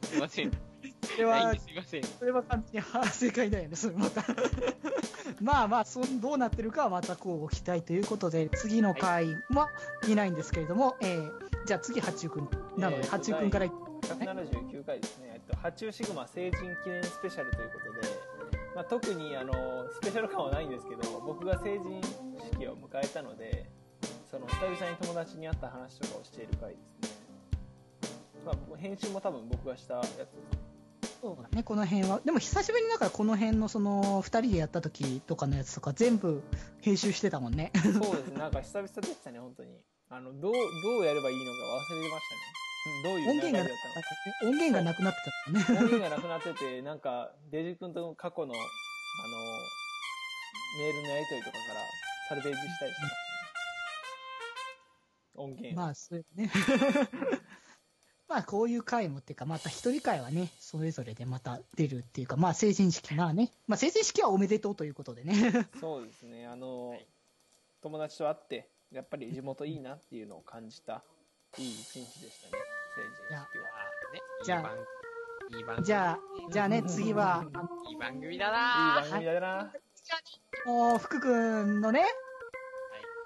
Speaker 3: すいません。
Speaker 1: それは
Speaker 3: すいません。
Speaker 1: それは完全には正解だよね、それまた。まあまあそん、どうなってるかはまたこうご期待ということで、次の回はいないんですけれども、えーじゃあ次、八中くんなので、
Speaker 2: えー
Speaker 1: 八中くんから、
Speaker 2: 179回ですね、えっと、八中シグマ成人記念スペシャルということで、まあ、特にあのスペシャル感はないんですけど僕が成人式を迎えたのでその久々に友達に会った話とかをしている回ですね、まあ、編集も多分僕がしたやつです
Speaker 1: そうだね、この辺は。でも久しぶりにだからこの辺のその、二人でやった時とかのやつとか全部編集してたもんね。
Speaker 2: そうですねなんか久々でしたね本当にあのどうどうやればいいのか忘れてましたねうんどういう
Speaker 1: 音源が音源がなくなってたもんね。
Speaker 2: 音源がなくなってて、なんか、デジ君との過去の、あの、メールのやり取りとかから、サルベージしたりしてましたね。音源。
Speaker 1: まあ、そういうね。まあ、こういう回もっていうか、また一人会はね、それぞれでまた出るっていうか、まあ、成人式、まあね、まあ、成人式はおめでとうということでね。
Speaker 2: そうですね、あの、
Speaker 3: はい
Speaker 2: 友達と会って、やっぱり地元いいなっていうのを感じた、いい一日でしたね、成人式は。
Speaker 3: ね、
Speaker 1: じゃあ
Speaker 3: いい番いい番組。
Speaker 1: じゃあ、じゃあね、次は、
Speaker 3: いい番組だ
Speaker 2: いい
Speaker 3: な
Speaker 2: 番組だな。
Speaker 1: もう福くんのね、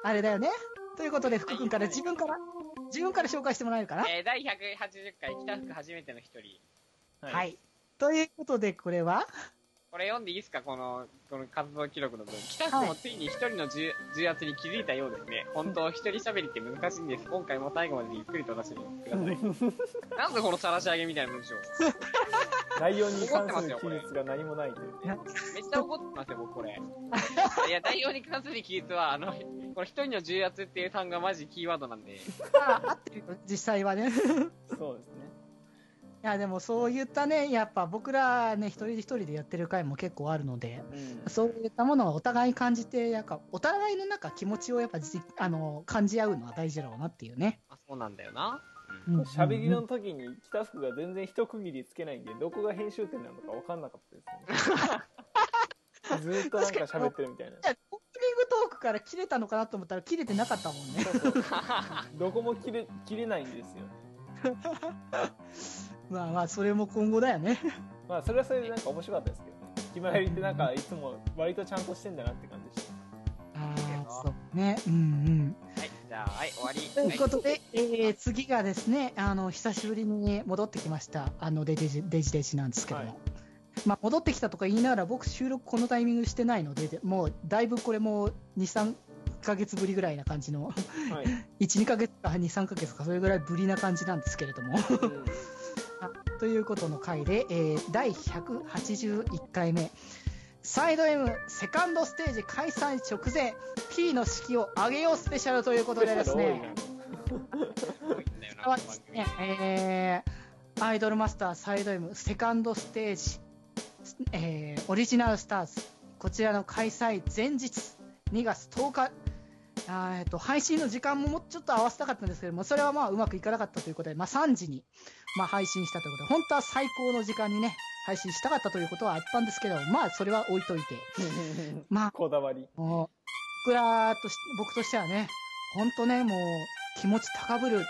Speaker 1: あれだよね。ということで、福くんから自分から、自分から紹介してもらえるかな？
Speaker 3: えー、第180回、北福初めての一人。
Speaker 1: はい。ということで、これは、
Speaker 3: これ読んでいいですか？この、この活動記録の部分。北福もついに一人の重重圧に気づいたようですね。本当、一人喋りって難しいんです。今回も最後までゆっくりと出してみてください。なんでこの晒し上げみたいな文章。
Speaker 2: 内容に関する記述が何もないというね。
Speaker 3: めっちゃ怒ってますよ、僕これ。いや、内容に関する記述は、あの、この一人の重圧っていう単語がマジキーワードなんで。
Speaker 1: あ合って実際はね。い
Speaker 2: そうですね。
Speaker 1: や、でもそういったね、やっぱ僕らね、一人一人でやってる回も結構あるので、
Speaker 2: うん。
Speaker 1: そういったものをお互い感じて、やっぱお互いのなんか気持ちをやっぱじあの感じ合うのは大事だろうなっていうね。
Speaker 3: あ、そうなんだよな。
Speaker 1: うん
Speaker 2: 喋りの時に北福が全然一区切りつけないんで、どこが編集点なのか分かんなかったですね。ずーっとなんか喋ってるみたいな。
Speaker 1: オープニングトークから切れたのかなと思ったら切れてなかったもんね。
Speaker 2: そうそうどこも切れ切れないんですよ。
Speaker 1: まあまあ、それも今後だよね。
Speaker 2: まあそれはそれでなんか面白かったですけどね。決まりってなんかいつも割とちゃんとしてんだなって感じでした。
Speaker 1: ああ、そうね。うんうん。
Speaker 3: はい、じゃあ、はい、終わり。
Speaker 1: ということで、えー次がですね、あの、久しぶりに戻ってきました、あの、デジデジデジなんですけども。
Speaker 2: はい
Speaker 1: まあ、戻ってきたとか言いながら、僕収録このタイミングしてないので、でもう、だいぶこれも2、3ヶ月ぶりぐらいな感じの、
Speaker 2: はい。
Speaker 1: 1、2ヶ月か2、3ヶ月か、それぐらいぶりな感じなんですけれども。
Speaker 2: うん
Speaker 1: ということの回で、えー第181回目、サイド M セカンドステージ開催直前、P の式を上げようスペシャルということでですね、ね、えーアイドルマスターサイド M セカンドステージ、えーオリジナルスターズ、こちらの開催前日、2月10日、えっと配信の時間ももうちょっと合わせたかったんですけども、それはまあうまくいかなかったということで、まあ、3時に、まあ、配信したということで、本当は最高の時間にね、配信したかったということはあったんですけど、まあそれは置いといて、まあ
Speaker 2: こだわり。
Speaker 1: もう、僕らとし、僕としてはね、本当ね、もう、気持ち高ぶると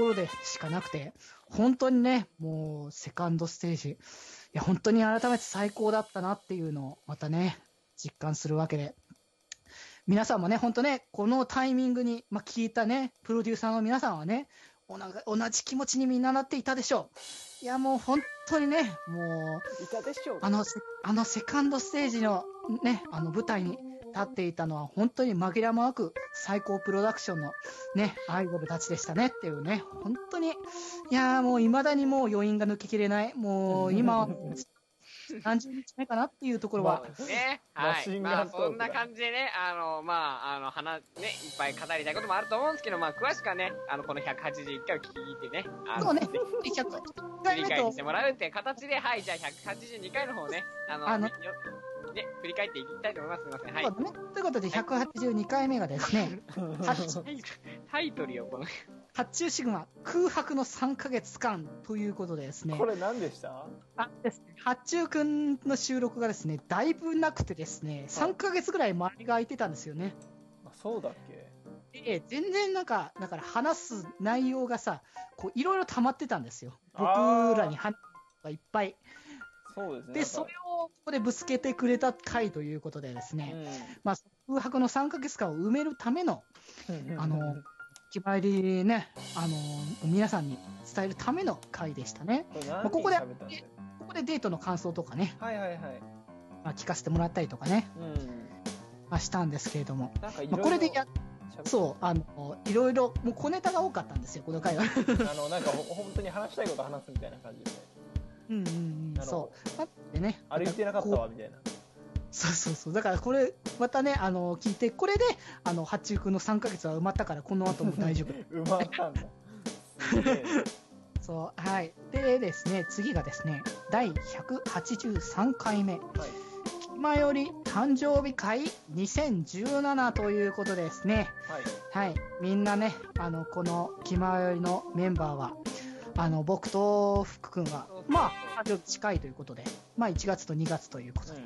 Speaker 1: ころでしかなくて、本当にね、もう、セカンドステージ、いや、本当に改めて最高だったなっていうのを、またね、実感するわけで。皆さんもね、本当ね、このタイミングに、まあ、聞いたね、プロデューサーの皆さんはね、同じ気持ちにみんななっていたでしょう。いや、もう本当にね、もう、
Speaker 2: いたでしょう
Speaker 1: あの、セあのセカンドステージのね、あの舞台に立っていたのは本当に紛らわなく最高プロダクションのね、アイドルたちでしたねっていうね、本当に、いやーもう未だにもう余韻が抜ききれない、もう 今は 何十日目かなっていうところは、
Speaker 2: ま
Speaker 3: ね、
Speaker 2: マ
Speaker 3: はい。まあ、そんな感じでね、あの、まあ、あの、話、ね、いっぱい語りたいこともあると思うんですけど、まあ、詳しくはね、あの、この181回を聞いてね、あの、
Speaker 1: そうね
Speaker 3: ぜひ
Speaker 1: 100
Speaker 3: 理
Speaker 1: 回目と
Speaker 3: 解してもらうっていう形で、はい、じゃあ182回の方ね、あの、
Speaker 1: あの
Speaker 3: よね、振り返っていきたいと思います。すみません。はい
Speaker 1: ね。ということで182回目がですね、発
Speaker 3: タイトルよ、この。
Speaker 1: 発注シグマ空白の3ヶ月間ということでですね
Speaker 2: こ、れ何でした？
Speaker 1: あですね、八中くんの収録がですね、だいぶなくてですね、3ヶ月ぐらい周りが空いてたんですよね。
Speaker 2: あそうだっけ？
Speaker 1: で、全然なんか、だから話す内容がさ、こういろいろ溜まってたんですよ。僕らに話がいっぱい。
Speaker 2: そうですね。
Speaker 1: で、それをここでぶつけてくれた回ということでですね、
Speaker 2: う
Speaker 1: まあ、空白の3ヶ月間を埋めるための、
Speaker 2: ん。
Speaker 1: あの、決まりね、あの、皆さんに伝えるための回でしたね。
Speaker 2: こ
Speaker 1: ここでここでデートの感想とかね、
Speaker 2: はいはいはい。
Speaker 1: まあ、聞かせてもらったりとかね、
Speaker 2: うん。
Speaker 1: まあ、したんですけれども、まあ、
Speaker 2: なんかいろいろ。
Speaker 1: これでや、
Speaker 2: う。
Speaker 1: そう、あの、いろいろ、もう小ネタが多かったんですよ、この回は。
Speaker 2: あの、なんかほ本当に話したいこと話すみたいな感じで。
Speaker 1: うんうんうん、そう。まあでね、
Speaker 2: 歩いてなかったわ、みたいな。
Speaker 1: そうそうそう。だからこれ、またね、あの、聞いて、これで、あの、八中君の3ヶ月は埋まったから、この後も大丈夫。
Speaker 2: 埋まったんだ。
Speaker 1: そう、はい。でですね、次がですね、第183回目、
Speaker 2: はい。
Speaker 1: 気まより誕生日会2017ということでですね、
Speaker 2: はい。
Speaker 1: はい。みんなね、あの、この気まよりのメンバーは、あの、僕と福君は、まあ、近いということで、まあ、1月と2月ということで、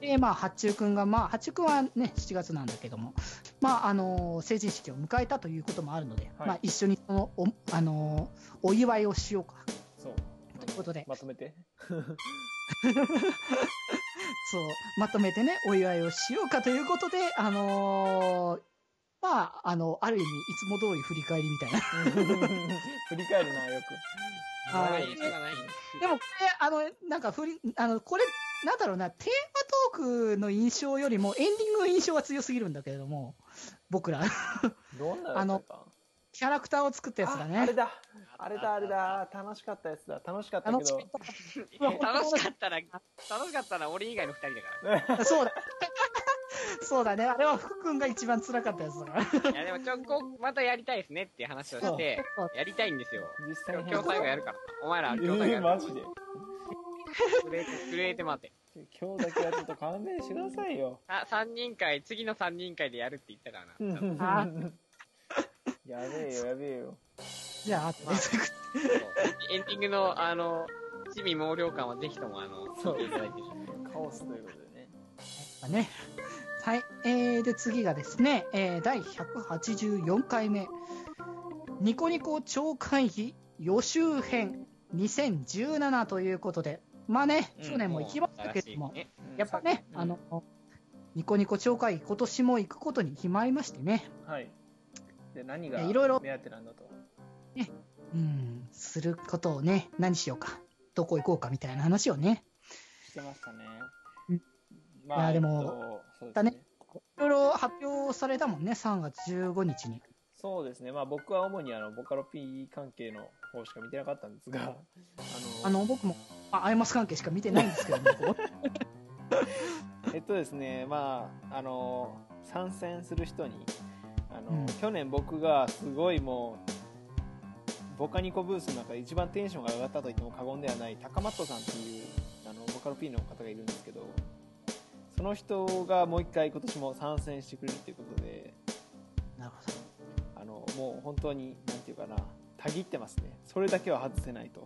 Speaker 1: で、まあ、八中くんが、まあ、八中くんはね、7月なんだけども、まあ、あの成人式を迎えたということもあるので、
Speaker 2: はい
Speaker 1: まあ、一緒にその、お、あのお祝いをしようか、
Speaker 2: そう。
Speaker 1: ということで、
Speaker 2: まとめて。
Speaker 1: そう、まとめてね、お祝いをしようかということで、あのーまあ、あの、ある意味、いつも通り振り返りみたいな。
Speaker 2: 振り返るな、よく。
Speaker 1: は
Speaker 3: い。
Speaker 1: でも、これ、あの、なんか振り、あの、これ、なんだろうな、テーマトークの印象よりも、エンディングの印象が強すぎるんだけれども、僕ら、
Speaker 2: どんなやつだった？
Speaker 1: キャラクターを作ったやつが
Speaker 2: ああ
Speaker 1: ね
Speaker 2: れ。だ。あれだ、あれだ。楽しかったやつだ。楽しかったけど。
Speaker 1: 楽しかった
Speaker 3: 楽しかったら、楽しかったら俺以外の二人だか
Speaker 1: そうだ。そうだね。あれは福君が一番辛かったやつだから。
Speaker 3: ら。いやでもちょ、こう、またやりたいですねっていう話をして、やりたいんですよ。
Speaker 2: 実際に。
Speaker 3: 今日最後やるから。お前ら今日最後
Speaker 2: えー、
Speaker 3: やる
Speaker 2: マジで。
Speaker 3: 震えて、震えて待て。
Speaker 2: 今日だけはちょっと勘弁してくださいよ。
Speaker 3: あ、三人会、次の三人会でやるって言ったからな。
Speaker 1: あ
Speaker 2: やべえよ、やべえよ。
Speaker 1: じゃあ、後で。
Speaker 3: そうエンディングの、あの、地味毛量感はぜひとも、あの、聞いていただいて。
Speaker 2: カオスということでね。
Speaker 1: ね。はい。えー、で、次がですね、えー、第184回目。ニコニコ超会議予習編2017ということで、まあね、
Speaker 3: うん
Speaker 1: 去年も行きましたけども、
Speaker 3: ね
Speaker 1: やっぱね、
Speaker 2: うん
Speaker 1: あの、ニコニコ超会議今年も行くことに決まりましてね、
Speaker 2: はい。で、何が
Speaker 1: いろいろ
Speaker 2: 目当てなんだと。
Speaker 1: うん、することをね、何しようか、どこ行こうかみたいな話をね、
Speaker 2: してましたね
Speaker 1: うん。
Speaker 2: ま
Speaker 1: いやでもだね。いろいろ発表されたもんね、3月15日に。
Speaker 2: そうですね。まあ僕は主にあの、ボカロ P 関係の方しか見てなかったんですが、あの、
Speaker 1: あの、僕も、まあ、アイマス関係しか見てないんですけど も、ここ
Speaker 2: えっとですね、まあ、あの、参戦する人に、あの、
Speaker 1: うん
Speaker 2: 去年僕がすごいもう、ボカニコブースの中で一番テンションが上がったと言っても過言ではない、高マットさんっていう、あの、ボカロ P の方がいるんですけど、その人がもう一回今年も参戦してくれるということで、
Speaker 1: なるほど。
Speaker 2: もう本当に、なんていうかな、たぎってますね。それだけは外せないと。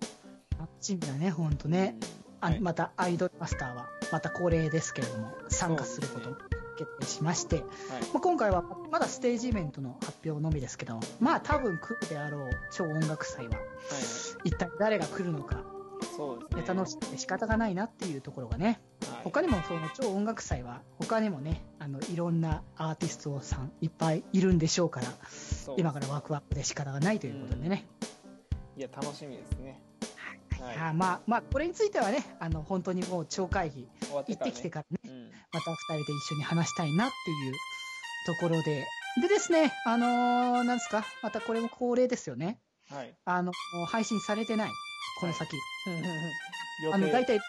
Speaker 1: 楽しみだね、ほんとね。あ
Speaker 2: はい
Speaker 1: また、アイドルマスターは、また恒例ですけれども、参加することを決定しまして、
Speaker 2: はい。
Speaker 1: まあ、今回はまだステージイベントの発表のみですけども、まあ多分来るであろう超音楽祭は、
Speaker 2: はいはい。
Speaker 1: 一体誰が来るのか、
Speaker 2: そうですね。
Speaker 1: ネタのしくて仕方がないなっていうところがね、
Speaker 2: はい、
Speaker 1: 他にもその超音楽祭は、他にもね、あの、いろんなアーティストさんいっぱいいるんでしょうから、今からワクワクで仕方がないということでね。
Speaker 2: いや、楽しみですね。はい。
Speaker 1: あまあ、まあ、これについてはね、あの、本当にもう超会議。行ってきてからね、
Speaker 2: うん。
Speaker 1: また二人で一緒に話したいなっていうところで、でですね、あのーなんですか、またこれも恒例ですよね。
Speaker 2: はい。
Speaker 1: あの、配信されてない、この先。
Speaker 2: 予
Speaker 1: あの、
Speaker 2: 定
Speaker 1: 大体、6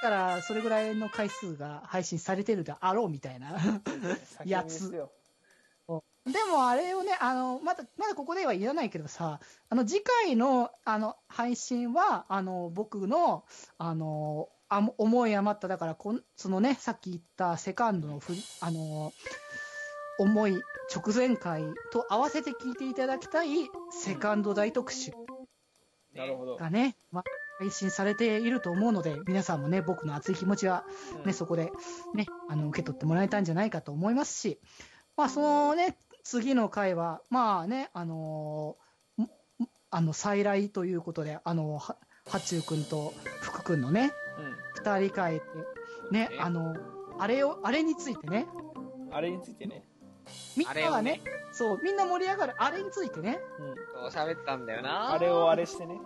Speaker 1: 回からそれぐらいの回数が配信されてるであろうみたいな。やつ
Speaker 2: 先で
Speaker 1: もあれをね、あの、まだ、まだここでは言わないけどさ、あの、次回の、あの、配信は、あの、僕の、あの、あ思い余った、だからこん、そのね、さっき言ったセカンドのふり、あの、思い直前回と合わせて聞いていただきたいセカンド大特集
Speaker 2: なるほど。
Speaker 1: がね、まあ、配信されていると思うので、皆さんもね、僕の熱い気持ちは
Speaker 2: うん
Speaker 1: ね、そこでね、あの、受け取ってもらえたんじゃないかと思いますし、まあ、そのね、次の回は、まあね、あのーんあの、再来ということで、あの、は、はちゅうくんと福くんのね、
Speaker 2: うん。
Speaker 1: 二人会で、ね、あの、あれを、あれについてね、
Speaker 2: あれについてね。
Speaker 1: みんなはね
Speaker 3: ね、
Speaker 1: そう、みんな盛り上がるあれについてね、
Speaker 2: うん。
Speaker 3: 喋ったんだよな。
Speaker 2: あれをあれしてね。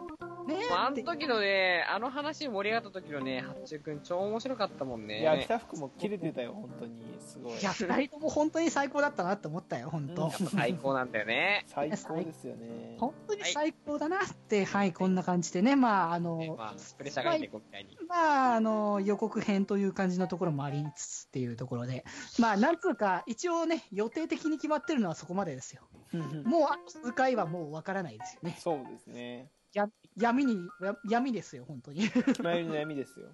Speaker 1: ね
Speaker 3: まあ、の時のね、あの話盛り上がった時のね、八中くん超面白かったもんね。
Speaker 2: いや、北福も切れてたよ、本当に。すごい。
Speaker 1: いや、二人とも本当に最高だったなって思ったよ、本当。
Speaker 2: うん
Speaker 3: 最高なんだよね。
Speaker 2: 最高ですよね。
Speaker 1: 本当に最高だなって、はい、こんな感じでね、まあ、あの、
Speaker 3: まあ、プレッシャーがいてこうみたいに。
Speaker 1: まあ、あの、予告編という感じのところもありつつっていうところで、まあ、なんつうか、一応ね、予定的に決まってるのはそこまでですよ。
Speaker 2: うん
Speaker 1: もう、あと数回はもうわからないですよね。
Speaker 2: そうですね。
Speaker 1: や闇に、や闇ですよ、本当に。
Speaker 2: 前の闇ですよ。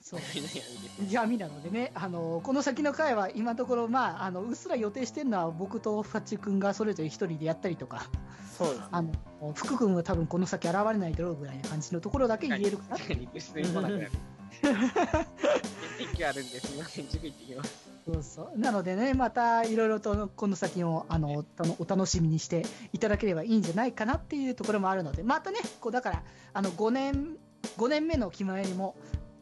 Speaker 1: そう。闇なのでね、あの、この先の回は今のところ、まあ、あの、うっすら予定してるのは僕とファッチ君がそれぞれ一人でやったりとか、
Speaker 2: そうですね。
Speaker 1: あの、福君は多分この先現れないだろうぐらいな感じのところだけ言えるかな。
Speaker 3: リクエストに来なくなる。天気あるんですみません、塾行ってきます。
Speaker 1: そうそう。なのでね、またいろいろとこの先を、あの、たのお楽しみにしていただければいいんじゃないかなっていうところもあるので、またね、こう、だから、あの、5年、5年目の気前にも、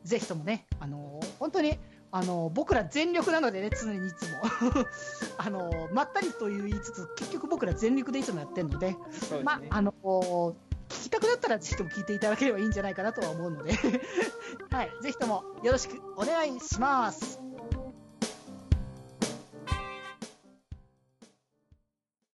Speaker 1: ぜひともね、あの、本当に、あの、僕ら全力なのでね、常にいつも。あの、まったりと言いつつ、結局僕ら全力でいつもやってるので、
Speaker 2: ね、。
Speaker 1: まああの、聞きたくなったらぜひとも聞いていただければいいんじゃないかなとは思うので、はい、ぜひともよろしくお願いします。